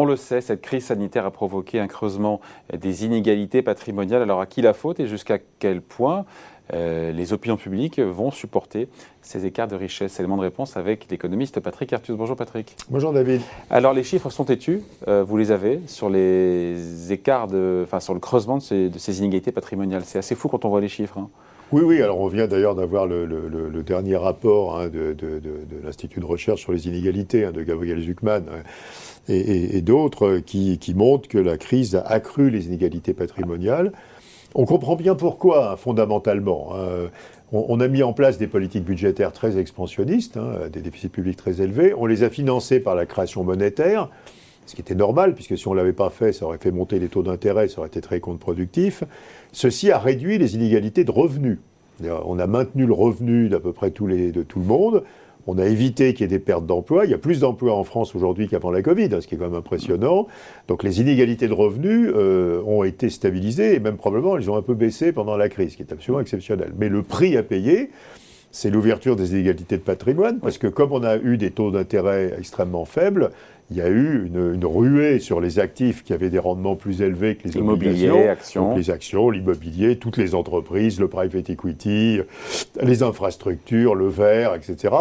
On le sait, cette crise sanitaire a provoqué un creusement des inégalités patrimoniales. Alors à qui la faute et jusqu'à quel point euh, les opinions publiques vont supporter ces écarts de richesse? Élément de réponse avec l'économiste Patrick Artus. Bonjour Patrick. Bonjour David. Alors les chiffres sont têtus, euh, vous les avez, sur les écarts, de, enfin sur le creusement de ces, inégalités patrimoniales. C'est assez fou quand on voit les chiffres. Hein. Oui, oui, alors on vient d'ailleurs d'avoir le, dernier rapport hein, de, l'Institut de recherche sur les inégalités hein, de Gabriel Zuckman et, d'autres qui, qui montrent que la crise a accru les inégalités patrimoniales. On comprend bien pourquoi, fondamentalement. Hein. On, a mis en place des politiques budgétaires très expansionnistes, hein, des déficits publics très élevés. On les a financés par la création monétaire, ce qui était normal, puisque si on ne l'avait pas fait, ça aurait fait monter les taux d'intérêt, ça aurait été très contre-productif. Ceci a réduit les inégalités de revenus. On a maintenu le revenu d'à peu près tous les, de tout le monde. On a évité qu'il y ait des pertes d'emplois. Il y a plus d'emplois en France aujourd'hui qu'avant la Covid, hein, ce qui est quand même impressionnant. Donc les inégalités de revenus euh, ont été stabilisées et même probablement elles ont un peu baissé pendant la crise, ce qui est absolument exceptionnel. Mais le prix à payer, c'est l'ouverture des inégalités de patrimoine, parce que comme on a eu des taux d'intérêt extrêmement faibles, il y a eu une, ruée sur les actifs qui avaient des rendements plus élevés que les Immobilier, actions. les actions, l'immobilier, toutes les entreprises, le private equity, les infrastructures, le verre, etc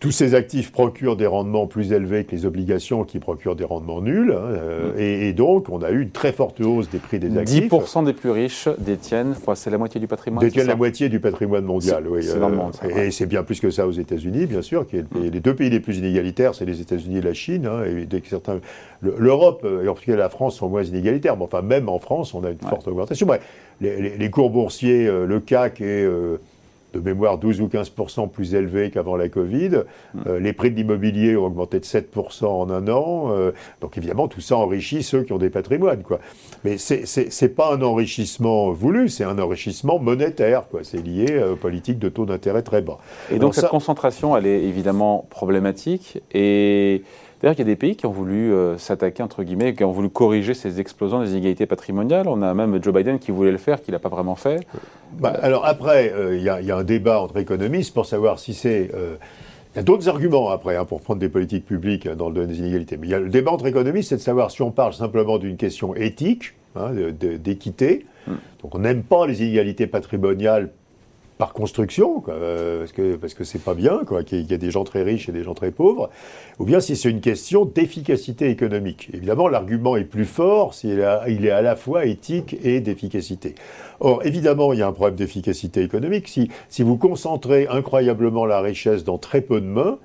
tous ces actifs procurent des rendements plus élevés que les obligations qui procurent des rendements nuls. Hein, euh, et, donc, on a eu une très forte hausse des prix des actifs. 10% des plus riches détiennent, c'est la moitié du patrimoine Détiennent la moitié du patrimoine mondial, oui. C'est dans le monde. et c'est bien plus que ça aux États-Unis, bien sûr. Qui mm. Les deux pays les plus inégalitaires, c'est les États-Unis et la Chine. Hein, et certains, L'Europe, euh, et en particulier la France, sont moins inégalitaires. Mais enfin, même en France, on a une forte augmentation. Bref, les, cours boursiers, euh, le CAC et de mémoire 12 ou 15% plus élevé qu'avant la Covid. Hmm. Euh, les prix de l'immobilier ont augmenté de 7% en un an. Euh, donc évidemment, tout ça enrichit ceux qui ont des patrimoines. Quoi. Mais ce n'est pas un enrichissement voulu, c'est un enrichissement monétaire. C'est lié euh, aux politiques de taux d'intérêt très bas. Et donc, cette concentration, elle est évidemment problématique. Et D'ailleurs, il y a des pays qui ont voulu euh, s'attaquer, entre guillemets, qui ont voulu corriger ces explosions des inégalités patrimoniales. On a même Joe Biden qui voulait le faire, qui ne l'a pas vraiment fait. Bah, alors après, euh, il y, a un débat entre économistes pour savoir si c'est... Euh, il y a d'autres arguments après hein, pour prendre des politiques publiques dans le domaine des inégalités. Mais il y a le débat entre économistes, c'est de savoir si on parle simplement d'une question éthique, hein, d'équité. Hmm. Donc on n'aime pas les inégalités patrimoniales par construction, euh, parce que parce que c'est pas bien, quoi, qu'il y, a des gens très riches et des gens très pauvres, ou bien si c'est une question d'efficacité économique. Évidemment, l'argument est plus fort s'il il est à la fois éthique et d'efficacité. Or, évidemment, il y a un problème d'efficacité économique. Si, si vous concentrez incroyablement la richesse dans très peu de mains,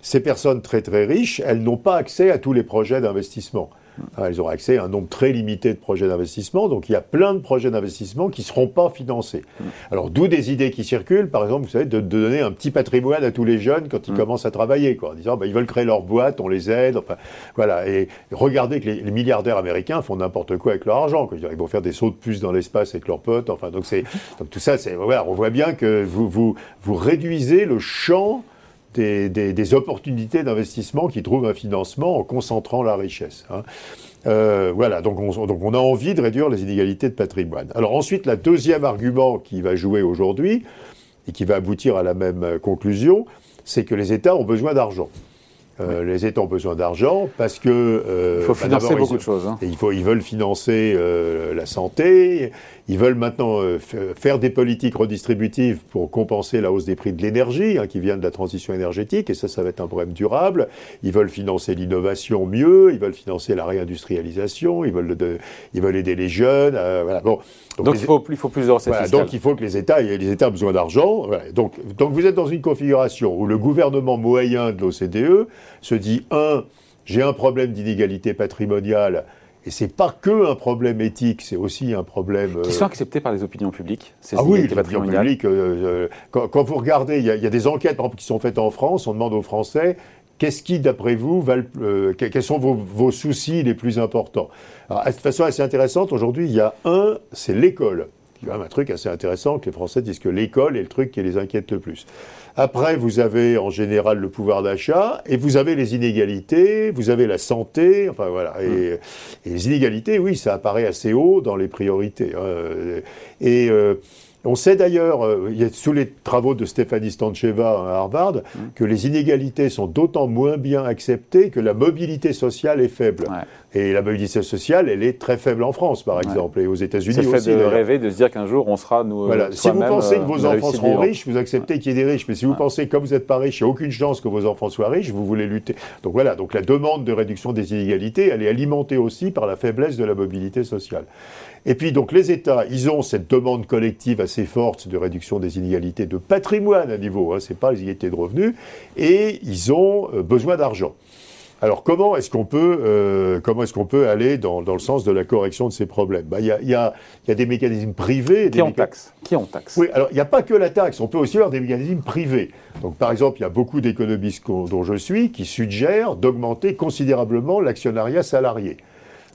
ces personnes très très riches, elles n'ont pas accès à tous les projets d'investissement. Ah, ils auront accès à un nombre très limité de projets d'investissement. Donc il y a plein de projets d'investissement qui ne seront pas financés. Alors d'où des idées qui circulent, par exemple, vous savez, de, donner un petit patrimoine à tous les jeunes quand ils mm. commencent à travailler, quoi, en disant bah, ils veulent créer leur boîte, on les aide. Enfin, voilà. Et regardez que les, milliardaires américains font n'importe quoi avec leur argent. Quoi. Ils vont faire des sauts de puce dans l'espace avec leurs potes. Enfin, donc, tout ça, c'est, voilà, on voit bien que vous, vous, vous réduisez le champ des, opportunités d'investissement qui trouvent un financement en concentrant la richesse. Hein. Euh, voilà, donc on, a envie de réduire les inégalités de patrimoine. Alors ensuite, le deuxième argument qui va jouer aujourd'hui et qui va aboutir à la même conclusion, c'est que les États ont besoin d'argent. Euh, les États ont besoin d'argent parce que. Euh, il faut bah, financer beaucoup de choses. Hein. Il faut, ils veulent financer la santé, ils veulent maintenant euh, faire des politiques redistributives pour compenser la hausse des prix de l'énergie hein, qui vient de la transition énergétique, et ça, ça va être un problème durable. Ils veulent financer l'innovation mieux, ils veulent financer la réindustrialisation, ils veulent, ils veulent aider les jeunes. Euh, voilà. bon, donc, il, faut, il, faut, plus de recettes voilà, Donc il faut que les États, les États ont besoin d'argent. Donc, donc vous êtes dans une configuration où le gouvernement moyen de l'OCDE se dit, un, j'ai un problème d'inégalité patrimoniale et c'est pas que un problème éthique, c'est aussi un problème. Qui sont euh, acceptés par les opinions publiques. ah oui, les opinions publiques. Euh, euh, quand, vous regardez, il y, a des enquêtes qui sont faites en France. On demande aux Français qu'est-ce qui, d'après vous, quels sont vos, soucis les plus importants? Alors, de façon assez intéressante, aujourd'hui, il y a un, c'est l'école. C'est quand même un truc assez intéressant que les Français disent que l'école est le truc qui les inquiète le plus. Après, vous avez en général le pouvoir d'achat et vous avez les inégalités, vous avez la santé, enfin voilà. Et, les inégalités, oui, ça apparaît assez haut dans les priorités. Hein. Et euh, On sait d'ailleurs, euh, sous les travaux de Stéphanie Stancheva à Harvard, mm. que les inégalités sont d'autant moins bien acceptées que la mobilité sociale est faible. Et la mobilité sociale, elle est très faible en France, par exemple, et aux États-Unis aussi. C'est fait de rêver, de se dire qu'un jour, on sera, nous, voilà. Si vous pensez que vos enfants seront riches, vous acceptez qu'il y ait des riches. Mais si vous pensez, comme vous n'êtes pas riche, il n'y a aucune chance que vos enfants soient riches, vous voulez lutter. Donc voilà, donc la demande de réduction des inégalités, elle est alimentée aussi par la faiblesse de la mobilité sociale. Et puis donc les États, ils ont cette demande collective assez forte de réduction des inégalités de patrimoine à niveau, hein, ce n'est pas les inégalités de revenus, et ils ont euh, besoin d'argent. Alors comment est-ce qu'on peut, euh, comment est-ce qu'on peut aller dans, le sens de la correction de ces problèmes? Bah, Il y, y, a, des mécanismes privés. Qui ont taxe Qui ont taxe Oui, alors il n'y a pas que la taxe, on peut aussi avoir des mécanismes privés. Donc par exemple, il y a beaucoup d'économistes dont je suis qui suggèrent d'augmenter considérablement l'actionnariat salarié.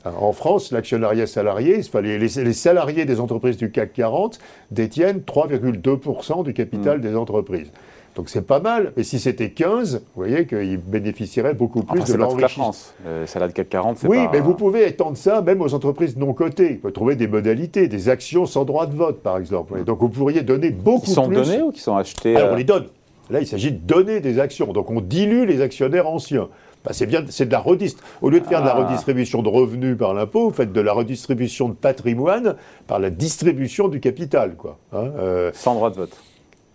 En France, l'actionnariat salarié, les, les, salariés des entreprises du CAC 40 détiennent 3,2% du capital mmh. des entreprises. Donc c'est pas mal, mais si c'était 15, vous voyez qu'ils bénéficieraient beaucoup plus de l'enrichissement. la France. Le salaire de CAC 40, c'est Oui, mais vous pouvez étendre ça même aux entreprises non cotées. Vous pouvez trouver des modalités, des actions sans droit de vote, par exemple. Donc vous pourriez donner beaucoup plus. Qui sont données ou qui sont achetées Alors on euh les donne. Là, il s'agit de donner des actions. Donc on dilue les actionnaires anciens. Bah, c'est bien, c'est de la redistribution. Au lieu de faire de la ah. redistribution de revenus par l'impôt, vous faites de la redistribution de patrimoine par la distribution du capital, quoi. Hein, euh. Sans droit de vote.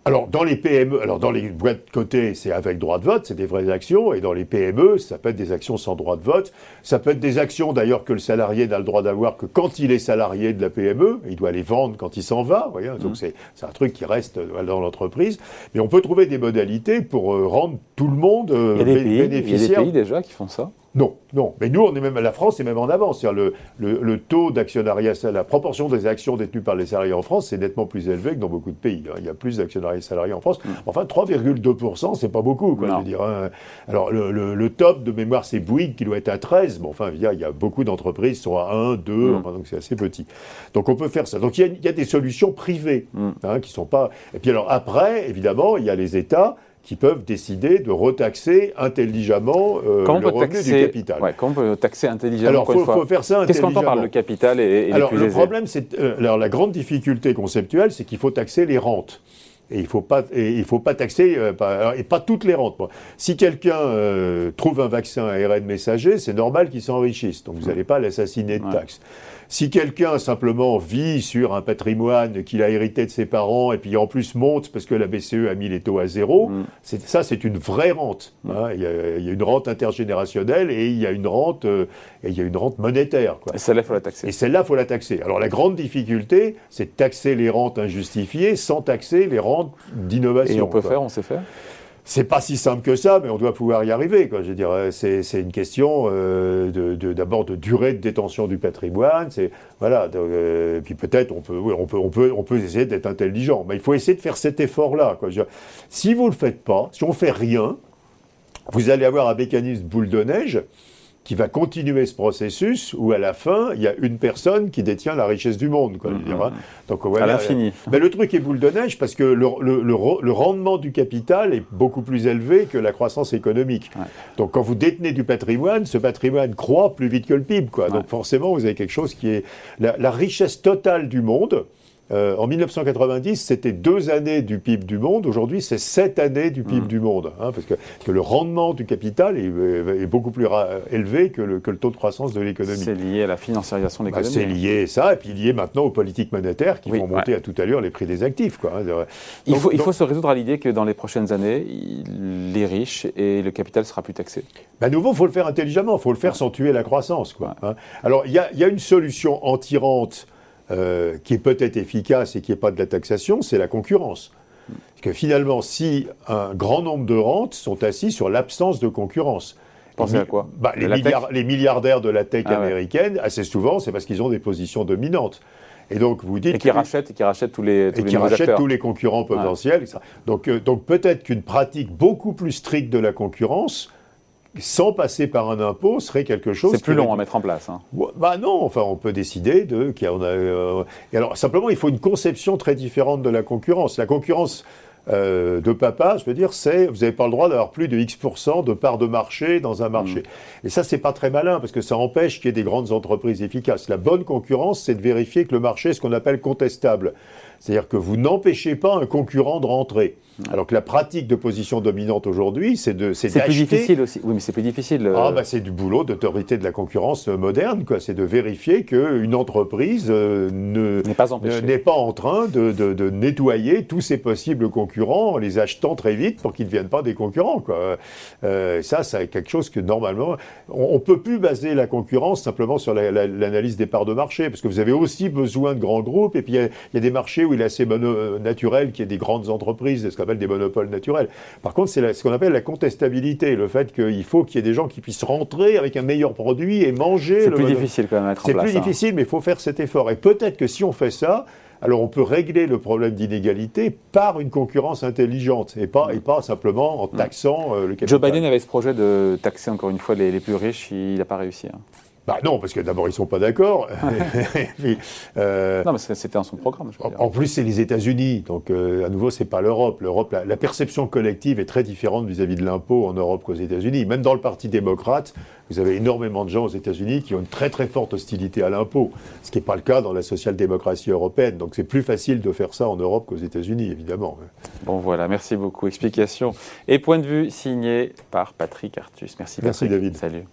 Alors, dans les PME, alors dans les boîtes cotées, c'est avec droit de vote, c'est des vraies actions, et dans les PME, ça peut être des actions sans droit de vote. Ça peut être des actions, d'ailleurs, que le salarié n'a le droit d'avoir que quand il est salarié de la PME, il doit les vendre quand il s'en va, voyez, donc mmh. c'est un truc qui reste dans l'entreprise. Mais on peut trouver des modalités pour euh, rendre tout le monde euh, bénéficiaire. Il y a des pays déjà qui font ça non, non. Mais nous, on est même, la France est même en avance. Le, le, le, taux d'actionnariat, la proportion des actions détenues par les salariés en France, c'est nettement plus élevé que dans beaucoup de pays. Hein. Il y a plus d'actionnariats salariés en France. Mm. Enfin, 3,2%, c'est pas beaucoup, quoi, je veux dire. Hein. Alors, le, top de mémoire, c'est Bouygues qui doit être à 13. Bon, enfin, il y a, il y a beaucoup d'entreprises qui sont à 1, 2, mm. enfin, donc c'est assez petit. Donc, on peut faire ça. Donc, il y a, des solutions privées mm. hein, qui sont pas. Et puis, alors, après, évidemment, il y a les États qui peuvent décider de retaxer intelligemment euh, le revenu du capital. Ouais, quand on peut taxer intelligemment Alors, il faut, faire ça intelligemment. Qu'est-ce qu'on entend par le capital et, et Alors, le problème, c'est... Euh, alors, la grande difficulté conceptuelle, c'est qu'il faut taxer les rentes. Et il ne faut, pas, il faut pas taxer, euh, et pas toutes les rentes. Si quelqu'un trouve un vaccin ARN messager, c'est normal qu'il s'enrichisse. Donc vous n'allez pas l'assassiner de taxes. Si quelqu'un simplement vit sur un patrimoine qu'il a hérité de ses parents et puis en plus monte parce que la BCE a mis les taux à zéro, mm. ça c'est une vraie rente. Mm. Hein. Il, y a, une rente intergénérationnelle et il y a une rente, euh, et il y a une rente monétaire. Et celle-là, il faut la taxer. Et celle-là, il faut la taxer. Alors la grande difficulté, c'est de taxer les rentes injustifiées sans taxer les rentes d'innovation. Et on peut faire, on sait faire c'est pas si simple que ça, mais on doit pouvoir y arriver. Quoi. Je dirais, c'est, c'est une question euh, de, d'abord de durée de détention du patrimoine. C'est voilà. Euh, puis peut-être on peut, on peut, on peut, on peut essayer d'être intelligent, mais il faut essayer de faire cet effort-là. Quoi. si vous le faites pas, si on fait rien, vous allez avoir un mécanisme boule de neige qui va continuer ce processus où à la fin, il y a une personne qui détient la richesse du monde. Quoi, mmh, mmh. Donc, voilà, à l'infini. Mais le truc est boule de neige parce que le, le, le, rendement du capital est beaucoup plus élevé que la croissance économique. Donc quand vous détenez du patrimoine, ce patrimoine croît plus vite que le PIB. Quoi. Donc forcément, vous avez quelque chose qui est... La, la richesse totale du monde, euh, en 1990, c'était deux années du PIB du monde. Aujourd'hui, c'est sept années du PIB mmh. du monde. Hein, parce que, que, le rendement du capital est, est beaucoup plus élevé que le, que le, taux de croissance de l'économie. C'est lié à la financiarisation de bah, l'économie. c'est lié à ça, et puis lié maintenant aux politiques monétaires qui vont monter à toute allure les prix des actifs. Quoi, hein, il, faut, il faut se résoudre à l'idée que dans les prochaines années, les riches et le capital sera plus taxé. Bah, à nouveau, il faut le faire intelligemment. Il faut le faire sans tuer la croissance. Quoi, hein. Alors, il y, y a, une solution anti-rente euh, qui est peut-être efficace et qui n'est pas de la taxation, c'est la concurrence. Parce que finalement, si un grand nombre de rentes sont assis sur l'absence de concurrence, Pensez à quoi bah, les, milliardaires de la tech ah américaine, assez souvent, c'est parce qu'ils ont des positions dominantes. Et donc vous dites et qui rachètent, qui rachètent tous les tous et qui rachètent tous les concurrents potentiels. Donc, euh, donc peut-être qu'une pratique beaucoup plus stricte de la concurrence sans passer par un impôt, serait quelque chose. C'est plus long à mettre en place. Hein. Bah non, enfin, on peut décider de. A, euh, et alors, simplement, il faut une conception très différente de la concurrence. La concurrence euh, de papa, je veux dire, c'est vous n'avez pas le droit d'avoir plus de X% de part de marché dans un marché. Mm. Et ça, c'est pas très malin parce que ça empêche qu'il y ait des grandes entreprises efficaces. La bonne concurrence, c'est de vérifier que le marché est ce qu'on appelle contestable. C'est-à-dire que vous n'empêchez pas un concurrent de rentrer. Alors que la pratique de position dominante aujourd'hui, c'est de c'est plus difficile aussi. Oui, mais c'est plus difficile. Euh. Ah bah c'est du boulot d'autorité de la concurrence moderne, quoi. C'est de vérifier qu'une entreprise euh, ne n'est pas, pas, en train de, de, de, nettoyer tous ses possibles concurrents en les achetant très vite pour qu'ils ne deviennent pas des concurrents, quoi. Euh, ça, c'est quelque chose que normalement, on, ne peut plus baser la concurrence simplement sur l'analyse des parts de marché, parce que vous avez aussi besoin de grands groupes, et puis il y, a des marchés où il est assez naturel qu'il y ait des grandes entreprises, appelle des monopoles naturels. Par contre, c'est ce qu'on appelle la contestabilité, le fait qu'il faut qu'il y ait des gens qui puissent rentrer avec un meilleur produit et manger. C'est plus difficile quand même à mettre en place. C'est plus hein. difficile, mais il faut faire cet effort. Et peut-être que si on fait ça, alors on peut régler le problème d'inégalité par une concurrence intelligente et pas, et pas simplement en taxant euh, le capital. Joe Biden avait ce projet de taxer encore une fois les, plus riches, il n'a pas réussi. Hein. Bah non, parce que d'abord, ils ne sont pas d'accord. euh, non, mais c'était dans son programme. Je en, plus, c'est les États-Unis. Donc, euh, à nouveau, ce n'est pas l'Europe. L'Europe, la, perception collective est très différente vis-à-vis de l'impôt en Europe qu'aux États-Unis. Même dans le Parti démocrate, vous avez énormément de gens aux États-Unis qui ont une très très forte hostilité à l'impôt, ce qui n'est pas le cas dans la social-démocratie européenne. Donc, c'est plus facile de faire ça en Europe qu'aux États-Unis, évidemment. Bon, voilà, merci beaucoup. Explication et point de vue signé par Patrick Artus. Merci, Patrick. Merci, David. Salut.